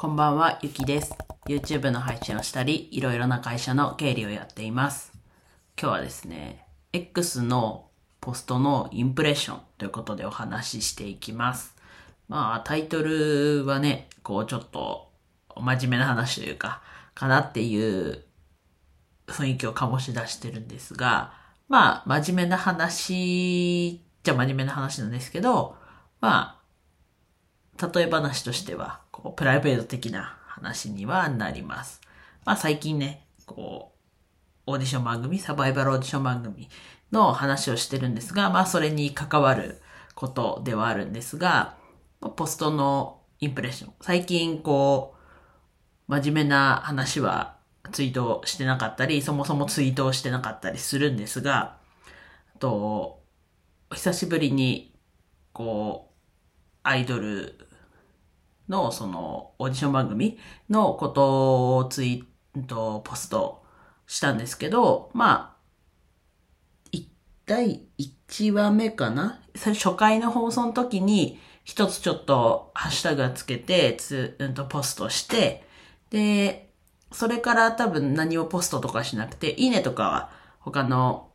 こんばんは、ゆきです。YouTube の配信をしたり、いろいろな会社の経理をやっています。今日はですね、X のポストのインプレッションということでお話ししていきます。まあ、タイトルはね、こうちょっと真面目な話というか、かなっていう雰囲気を醸し出してるんですが、まあ、真面目な話じゃ真面目な話なんですけど、まあ、例え話としては、こう、プライベート的な話にはなります。まあ最近ね、こう、オーディション番組、サバイバルオーディション番組の話をしてるんですが、まあそれに関わることではあるんですが、ポストのインプレッション。最近こう、真面目な話はツイートしてなかったり、そもそもツイートをしてなかったりするんですが、あと、久しぶりに、こう、アイドルのそのオーディション番組のことをツイート、ポストしたんですけど、まあ、一第1話目かな？それ初回の放送の時に一つちょっとハッシュタグつけて、つ、うんとポストして、で、それから多分何をポストとかしなくて、いいねとかは他の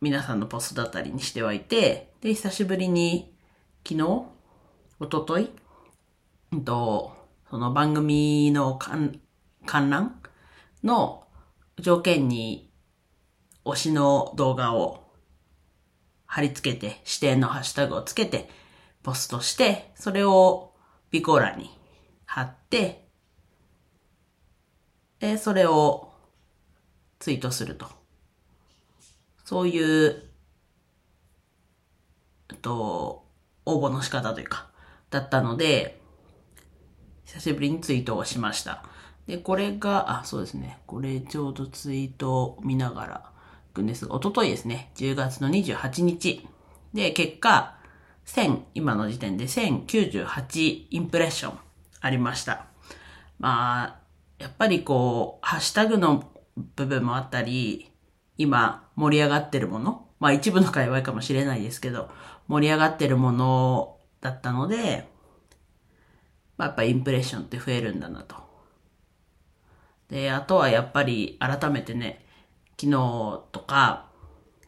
皆さんのポストだったりにしてはいて、で、久しぶりに昨日？一昨日？うんと、その番組の観覧の条件に推しの動画を貼り付けて、指定のハッシュタグをつけて、ポストして、それを備考欄に貼って、で、それをツイートすると。そういう、えっと、応募の仕方というか、だったので、久しぶりにツイートをしました。で、これが、あ、そうですね。これちょうどツイートを見ながら行くんですが、おとといですね。10月の28日。で、結果、1000、今の時点で1098インプレッションありました。まあ、やっぱりこう、ハッシュタグの部分もあったり、今盛り上がってるもの、まあ一部の界隈かもしれないですけど、盛り上がってるものだったので、まあ、やっぱインプレッションって増えるんだなと。で、あとはやっぱり改めてね、昨日とか、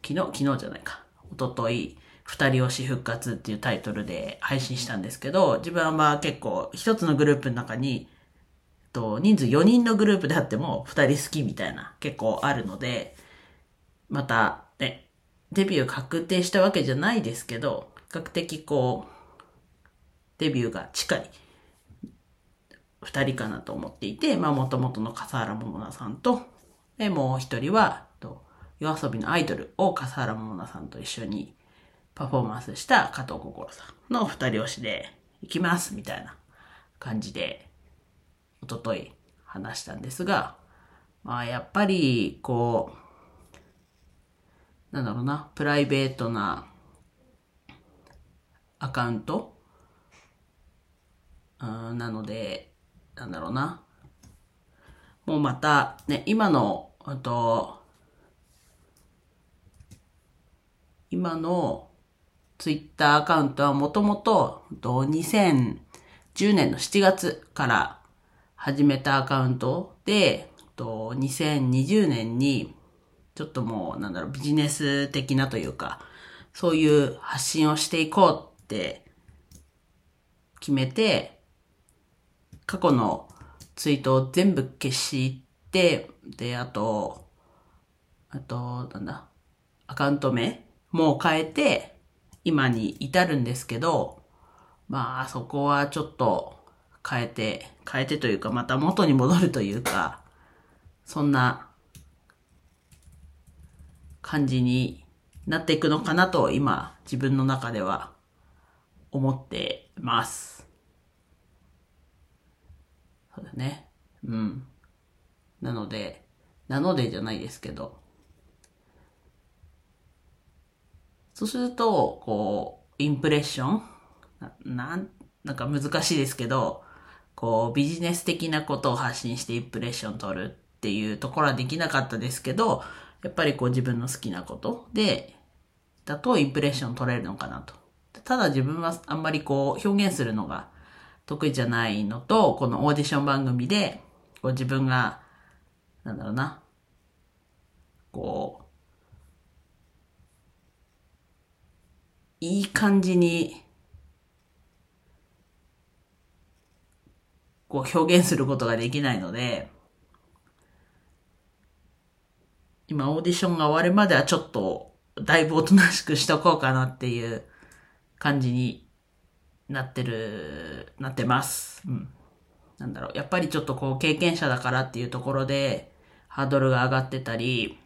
昨日、昨日じゃないか、一昨日二人推し復活っていうタイトルで配信したんですけど、自分はまあ結構一つのグループの中に、と人数4人のグループであっても二人好きみたいな結構あるので、またね、デビュー確定したわけじゃないですけど、比較的こう、デビューが近い二人かなと思っていて、まあ、もともとの笠原桃奈さんと、で、もう一人は、と夜遊びのアイドルを笠原桃奈さんと一緒にパフォーマンスした加藤心さんの二人推しで行きます、みたいな感じで、おととい話したんですが、まあ、やっぱり、こう、なんだろうな、プライベートなアカウント？うんなので、なんだろうな。もうまた、ね、今の、あと、今のツイッターアカウントはもともと、2010年の7月から始めたアカウントで、と2020年に、ちょっともう、なんだろう、ビジネス的なというか、そういう発信をしていこうって決めて、過去のツイートを全部消して、で、あと、あと、なんだ、アカウント名も変えて、今に至るんですけど、まあ、そこはちょっと変えて、変えてというか、また元に戻るというか、そんな感じになっていくのかなと、今、自分の中では思ってます。そうだね。うん。なので、なのでじゃないですけど、そうすると、こう、インプレッション？な、なん、なんか難しいですけど、こう、ビジネス的なことを発信してインプレッション取るっていうところはできなかったですけど、やっぱりこう自分の好きなこと？で、だとインプレッション取れるのかなと。ただ自分はあんまりこう表現するのが得意じゃないのと、このオーディション番組で、こう自分が、なんだろうな、こう、いい感じに、こう表現することができないので、今オーディションが終わるまではちょっとだいぶおとなしくしとこうかなっていう感じになってる、なってます。うん。なんだろう。やっぱりちょっとこう経験者だからっていうところでハードルが上がってたり、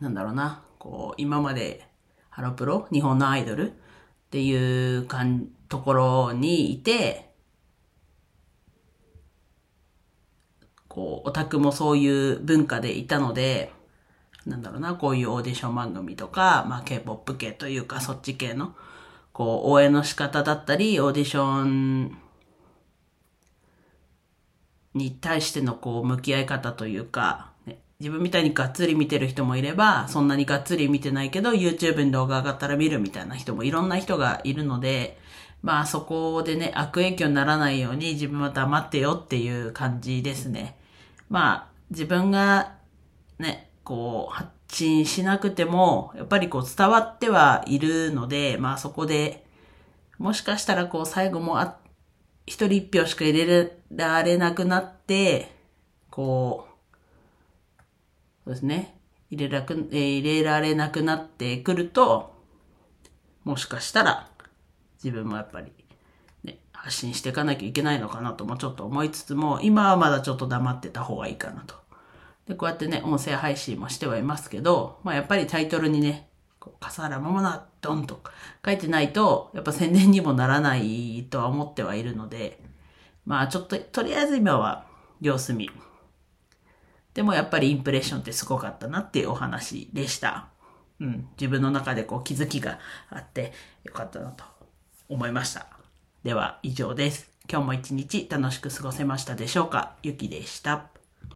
なんだろうな。こう、今までハロプロ？日本のアイドル？っていうかん、ところにいて、こう、オタクもそういう文化でいたので、なんだろうな、こういうオーディション番組とか、まあ K-POP 系というかそっち系の、こう、応援の仕方だったり、オーディションに対してのこう、向き合い方というか、ね、自分みたいにがっつり見てる人もいれば、そんなにがっつり見てないけど、YouTube に動画上がったら見るみたいな人もいろんな人がいるので、まあそこでね、悪影響にならないように自分は黙ってよっていう感じですね。まあ、自分がね、こう、発信しなくても、やっぱりこう伝わってはいるので、まあそこで、もしかしたらこう最後もあ、一人一票しか入れられなくなって、こう、そうですね、入れらく、えー、入れられなくなってくると、もしかしたら自分もやっぱりね発信していかなきゃいけないのかなともちょっと思いつつも、今はまだちょっと黙ってた方がいいかなと。で、こうやってね、音声配信もしてはいますけど、まあやっぱりタイトルにね、笠原桃奈ドンと書いてないと、やっぱ宣伝にもならないとは思ってはいるので、まあちょっと、とりあえず今は様子見。でもやっぱりインプレッションってすごかったなっていうお話でした。うん。自分の中でこう気づきがあってよかったなと思いました。では以上です。今日も一日楽しく過ごせましたでしょうか？ゆきでした。